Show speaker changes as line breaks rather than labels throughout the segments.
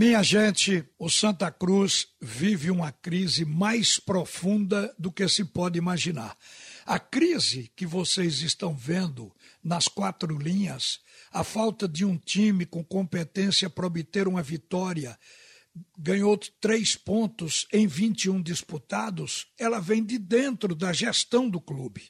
Minha gente, o Santa Cruz vive uma crise mais profunda do que se pode imaginar. A crise que vocês estão vendo nas quatro linhas, a falta de um time com competência para obter uma vitória, ganhou três pontos em 21 disputados, ela vem de dentro da gestão do clube.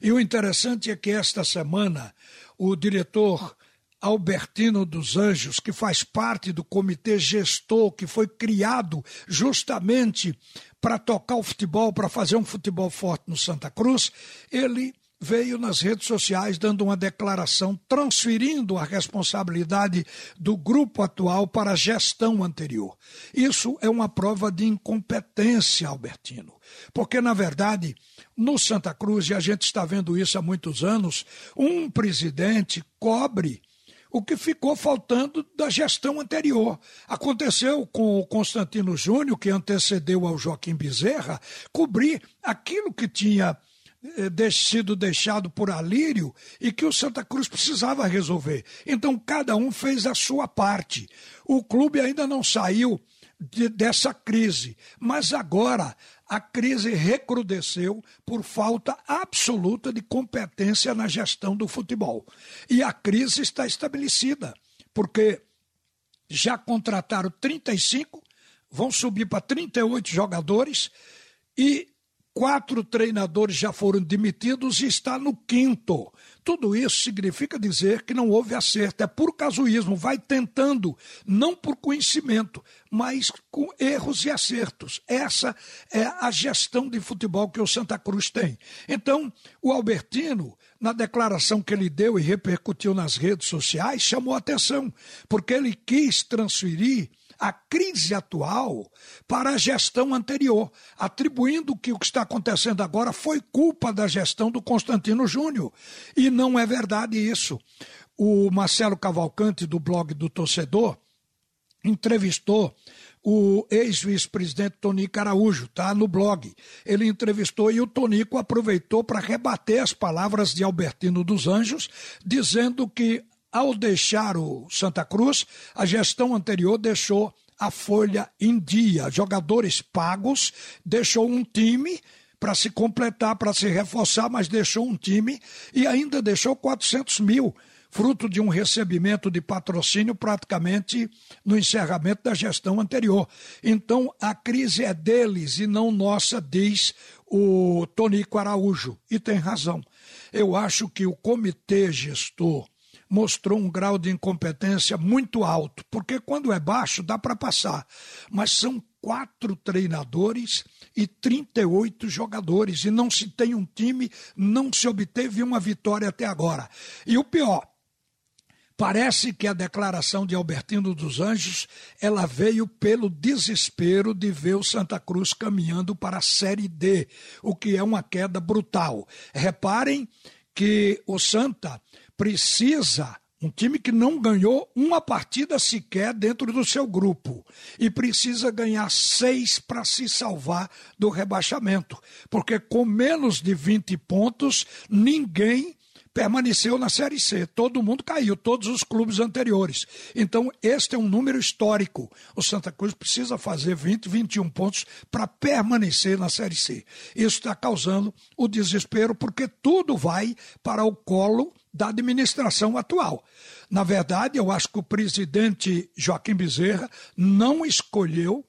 E o interessante é que esta semana o diretor Albertino dos Anjos, que faz parte do comitê gestor que foi criado justamente para tocar o futebol, para fazer um futebol forte no Santa Cruz, ele veio nas redes sociais dando uma declaração transferindo a responsabilidade do grupo atual para a gestão anterior. Isso é uma prova de incompetência, Albertino. Porque, na verdade, no Santa Cruz, e a gente está vendo isso há muitos anos, um presidente cobre o que ficou faltando da gestão anterior. Aconteceu com o Constantino Júnior, que antecedeu ao Joaquim Bezerra, cobrir aquilo que tinha eh, sido deixado por Alírio e que o Santa Cruz precisava resolver. Então cada um fez a sua parte. O clube ainda não saiu de, dessa crise, mas agora a crise recrudesceu por falta absoluta de competência na gestão do futebol. E a crise está estabelecida, porque já contrataram 35, vão subir para 38 jogadores e quatro treinadores já foram demitidos e está no quinto. Tudo isso significa dizer que não houve acerto, é por casuísmo, vai tentando, não por conhecimento, mas com erros e acertos. Essa é a gestão de futebol que o Santa Cruz tem. Então, o Albertino, na declaração que ele deu e repercutiu nas redes sociais, chamou atenção, porque ele quis transferir a crise atual para a gestão anterior, atribuindo que o que está acontecendo agora foi culpa da gestão do Constantino Júnior. E não é verdade isso. O Marcelo Cavalcante, do blog do Torcedor, entrevistou o ex-vice-presidente Tonico Araújo, tá no blog. Ele entrevistou e o Tonico aproveitou para rebater as palavras de Albertino dos Anjos, dizendo que ao deixar o Santa Cruz, a gestão anterior deixou a folha em dia, jogadores pagos, deixou um time para se completar, para se reforçar, mas deixou um time e ainda deixou 400 mil, fruto de um recebimento de patrocínio praticamente no encerramento da gestão anterior. Então a crise é deles e não nossa, diz o Tonico Araújo, e tem razão. Eu acho que o comitê gestor mostrou um grau de incompetência muito alto, porque quando é baixo dá para passar, mas são quatro treinadores e 38 jogadores, e não se tem um time, não se obteve uma vitória até agora. E o pior, Parece que a declaração de Albertino dos Anjos ela veio pelo desespero de ver o Santa Cruz caminhando para a Série D, o que é uma queda brutal. Reparem que o Santa precisa um time que não ganhou uma partida sequer dentro do seu grupo e precisa ganhar seis para se salvar do rebaixamento, porque com menos de 20 pontos ninguém permaneceu na Série C. Todo mundo caiu, todos os clubes anteriores. Então, este é um número histórico. O Santa Cruz precisa fazer 20, 21 pontos para permanecer na Série C. Isso está causando o desespero, porque tudo vai para o colo da administração atual. Na verdade, eu acho que o presidente Joaquim Bezerra não escolheu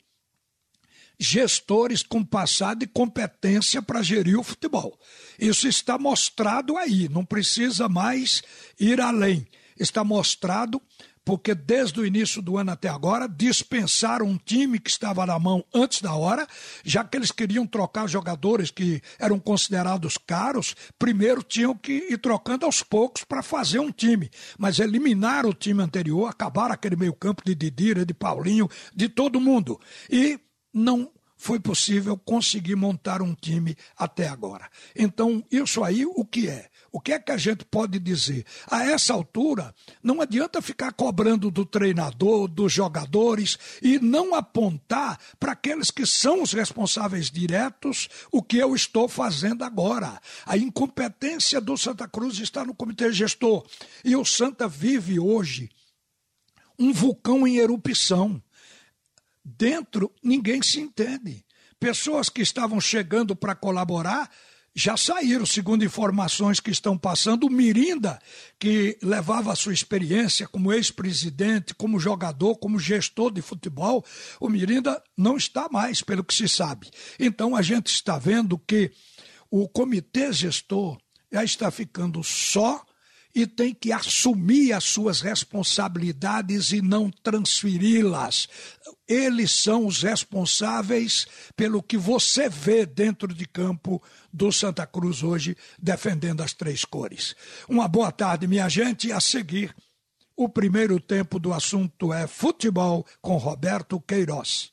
gestores com passado e competência para gerir o futebol. Isso está mostrado aí, não precisa mais ir além. Está mostrado porque desde o início do ano até agora dispensaram um time que estava na mão antes da hora, já que eles queriam trocar jogadores que eram considerados caros, primeiro tinham que ir trocando aos poucos para fazer um time. Mas eliminaram o time anterior, acabaram aquele meio-campo de Didira, de Paulinho, de todo mundo. E não foi possível conseguir montar um time até agora. Então, isso aí o que é? O que é que a gente pode dizer? A essa altura, não adianta ficar cobrando do treinador, dos jogadores e não apontar para aqueles que são os responsáveis diretos o que eu estou fazendo agora. A incompetência do Santa Cruz está no comitê gestor. E o Santa vive hoje um vulcão em erupção dentro ninguém se entende. Pessoas que estavam chegando para colaborar já saíram, segundo informações que estão passando. O Mirinda, que levava a sua experiência como ex-presidente, como jogador, como gestor de futebol, o Mirinda não está mais, pelo que se sabe. Então a gente está vendo que o comitê gestor já está ficando só e tem que assumir as suas responsabilidades e não transferi-las. Eles são os responsáveis pelo que você vê dentro de campo do Santa Cruz hoje, defendendo as três cores. Uma boa tarde, minha gente. A seguir, o primeiro tempo do assunto é futebol com Roberto Queiroz.